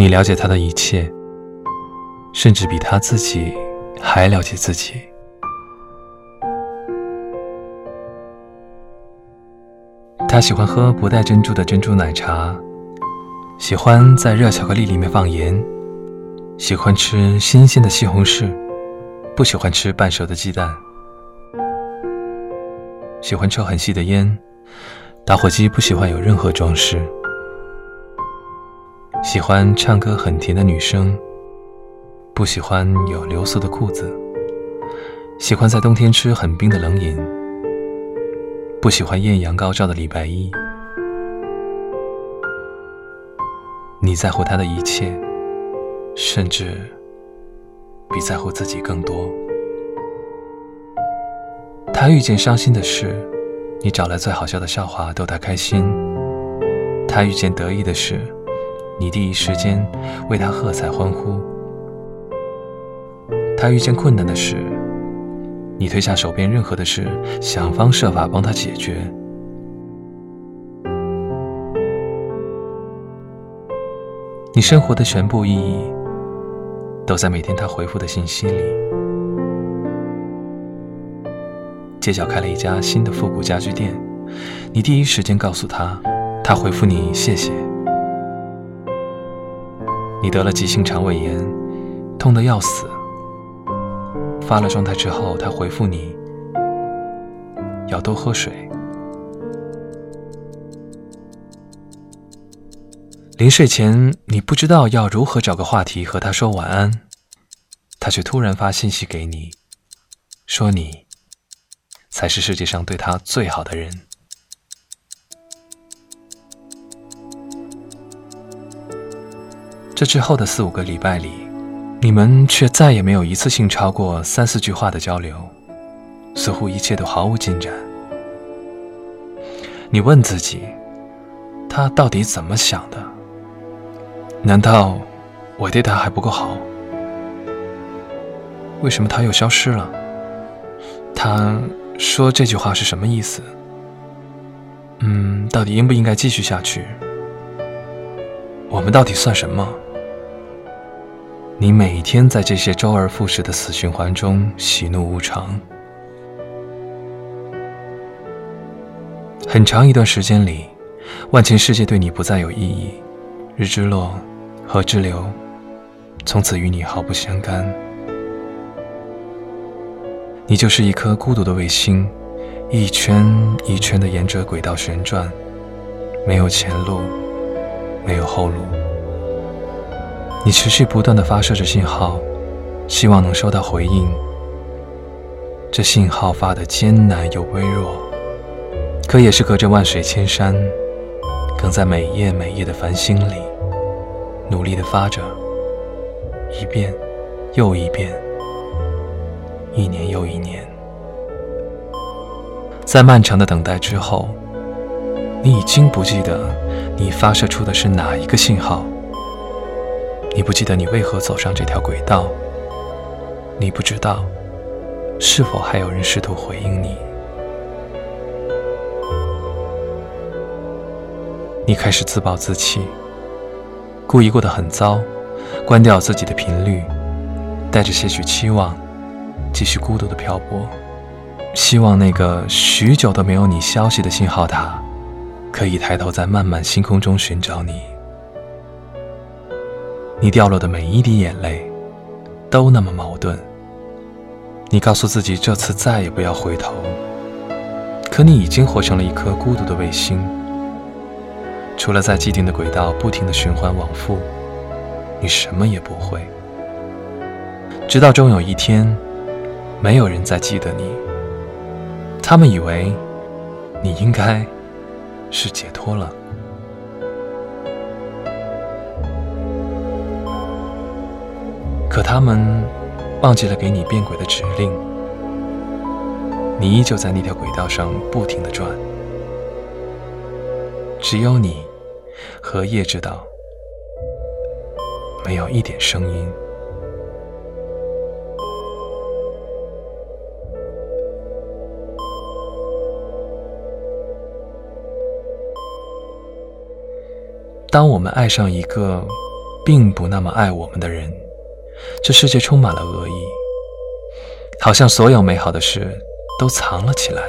你了解他的一切，甚至比他自己还了解自己。他喜欢喝不带珍珠的珍珠奶茶，喜欢在热巧克力里面放盐，喜欢吃新鲜的西红柿，不喜欢吃半熟的鸡蛋，喜欢抽很细的烟，打火机不喜欢有任何装饰。喜欢唱歌很甜的女生，不喜欢有流苏的裤子。喜欢在冬天吃很冰的冷饮，不喜欢艳阳高照的礼拜一。你在乎他的一切，甚至比在乎自己更多。他遇见伤心的事，你找来最好笑的笑话逗他开心；他遇见得意的事。你第一时间为他喝彩欢呼。他遇见困难的事，你推下手边任何的事，想方设法帮他解决。你生活的全部意义，都在每天他回复的信息里。街角开了一家新的复古家具店，你第一时间告诉他，他回复你谢谢。你得了急性肠胃炎，痛得要死。发了状态之后，他回复你要多喝水。临睡前，你不知道要如何找个话题和他说晚安，他却突然发信息给你，说你才是世界上对他最好的人。这之后的四五个礼拜里，你们却再也没有一次性超过三四句话的交流，似乎一切都毫无进展。你问自己，他到底怎么想的？难道我对他还不够好？为什么他又消失了？他说这句话是什么意思？嗯，到底应不应该继续下去？我们到底算什么？你每天在这些周而复始的死循环中喜怒无常，很长一段时间里，万千世界对你不再有意义，日之落，河之流，从此与你毫不相干。你就是一颗孤独的卫星，一圈一圈的沿着轨道旋转，没有前路，没有后路。你持续不断的发射着信号，希望能收到回应。这信号发的艰难又微弱，可也是隔着万水千山，更在每夜每夜的繁星里，努力的发着，一遍又一遍，一年又一年。在漫长的等待之后，你已经不记得你发射出的是哪一个信号。你不记得你为何走上这条轨道？你不知道是否还有人试图回应你？你开始自暴自弃，故意过得很糟，关掉自己的频率，带着些许期望，继续孤独的漂泊，希望那个许久都没有你消息的信号塔，可以抬头在漫漫星空中寻找你。你掉落的每一滴眼泪，都那么矛盾。你告诉自己这次再也不要回头，可你已经活成了一颗孤独的卫星。除了在既定的轨道不停的循环往复，你什么也不会。直到终有一天，没有人再记得你，他们以为你应该是解脱了。可他们忘记了给你变轨的指令，你依旧在那条轨道上不停的转，只有你和夜知道，没有一点声音。当我们爱上一个并不那么爱我们的人，这世界充满了恶意，好像所有美好的事都藏了起来，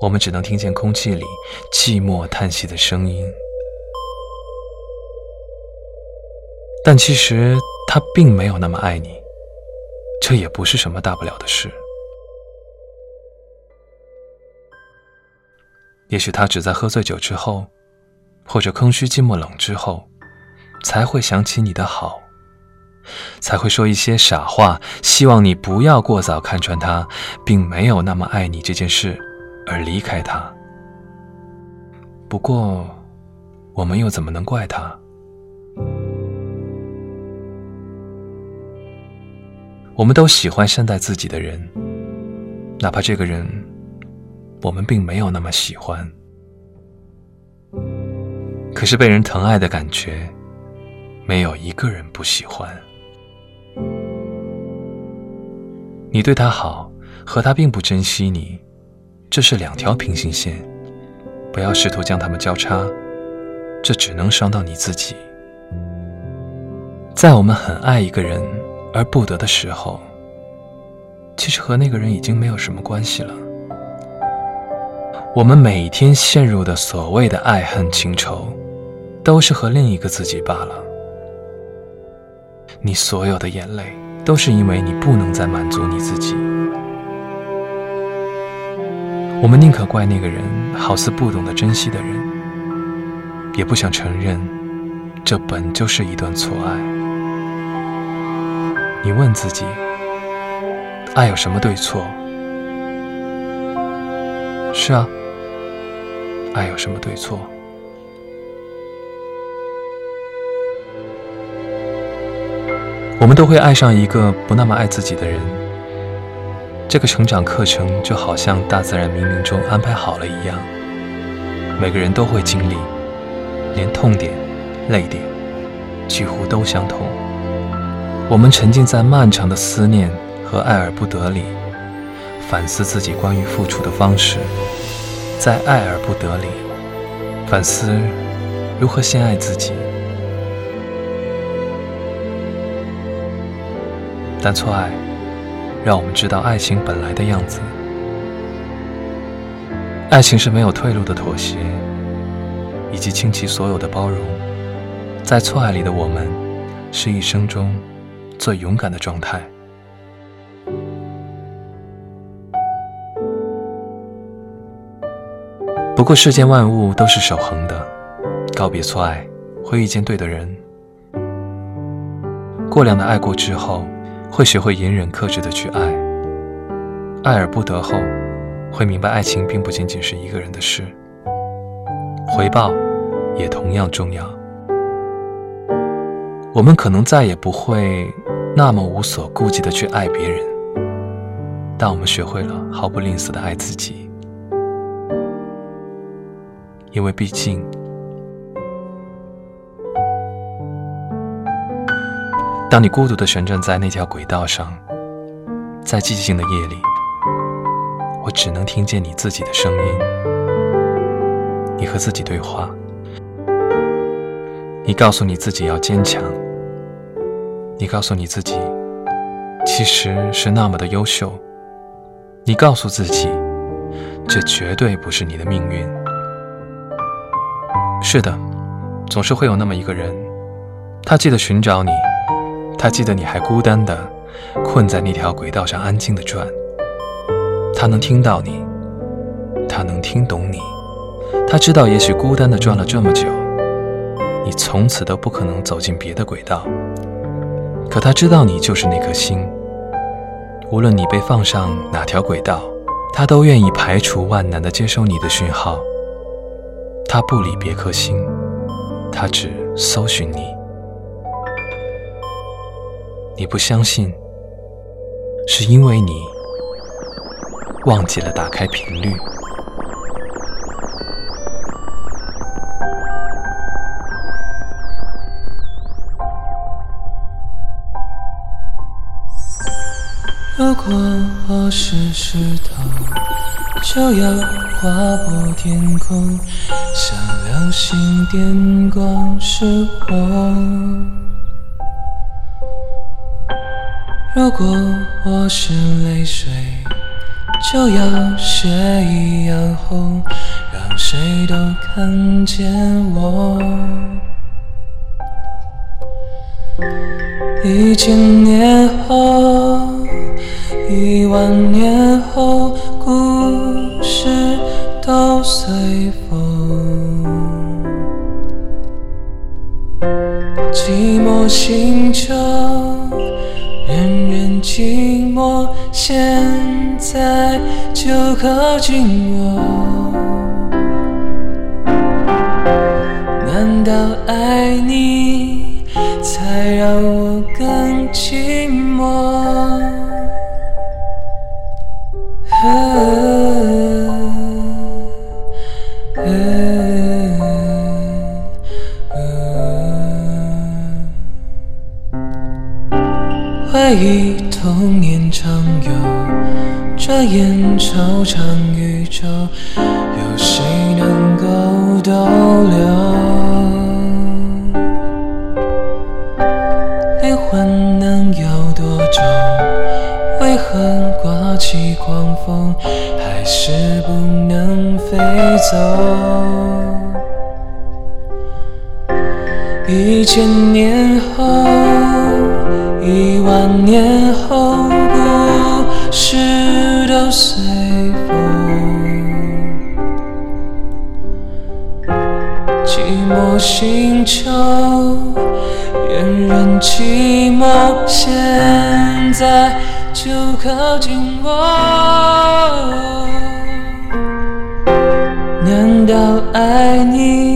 我们只能听见空气里寂寞叹息的声音。但其实他并没有那么爱你，这也不是什么大不了的事。也许他只在喝醉酒之后，或者空虚寂寞冷之后，才会想起你的好，才会说一些傻话，希望你不要过早看穿他，并没有那么爱你这件事，而离开他。不过，我们又怎么能怪他？我们都喜欢善待自己的人，哪怕这个人。我们并没有那么喜欢，可是被人疼爱的感觉，没有一个人不喜欢。你对他好，和他并不珍惜你，这是两条平行线，不要试图将它们交叉，这只能伤到你自己。在我们很爱一个人而不得的时候，其实和那个人已经没有什么关系了。我们每天陷入的所谓的爱恨情仇，都是和另一个自己罢了。你所有的眼泪，都是因为你不能再满足你自己。我们宁可怪那个人好似不懂得珍惜的人，也不想承认，这本就是一段错爱。你问自己，爱有什么对错？是啊。爱有什么对错？我们都会爱上一个不那么爱自己的人。这个成长课程就好像大自然冥冥中安排好了一样，每个人都会经历，连痛点、泪点几乎都相同。我们沉浸在漫长的思念和爱而不得里，反思自己关于付出的方式。在爱而不得里，反思如何先爱自己。但错爱，让我们知道爱情本来的样子。爱情是没有退路的妥协，以及倾其所有的包容。在错爱里的我们，是一生中最勇敢的状态。不过世间万物都是守恒的，告别错爱，会遇见对的人。过量的爱过之后，会学会隐忍克制的去爱。爱而不得后，会明白爱情并不仅仅是一个人的事，回报也同样重要。我们可能再也不会那么无所顾忌的去爱别人，但我们学会了毫不吝啬的爱自己。因为毕竟，当你孤独的旋转在那条轨道上，在寂静的夜里，我只能听见你自己的声音。你和自己对话，你告诉你自己要坚强，你告诉你自己其实是那么的优秀，你告诉自己，这绝对不是你的命运。是的，总是会有那么一个人，他记得寻找你，他记得你还孤单的困在那条轨道上安静的转，他能听到你，他能听懂你，他知道也许孤单的转了这么久，你从此都不可能走进别的轨道，可他知道你就是那颗星，无论你被放上哪条轨道，他都愿意排除万难的接收你的讯号。他不理别颗星，他只搜寻你。你不相信，是因为你忘记了打开频率。如果我是石头，就要划破天空。像流星电光似火。如果我是泪水，就要血一样红，让谁都看见我。一千年后，一万年后，故事都随风。寂寞星球，寂寞，现在就靠近我。难道爱你才让我更寂寞？回忆童年常有，转眼惆怅宇宙，有谁能够逗留？灵魂能有多重？为何刮起狂风，还是不能飞走？一千年后，一万年随风，寂寞星球，人人寂寞，现在就靠近我。难道爱你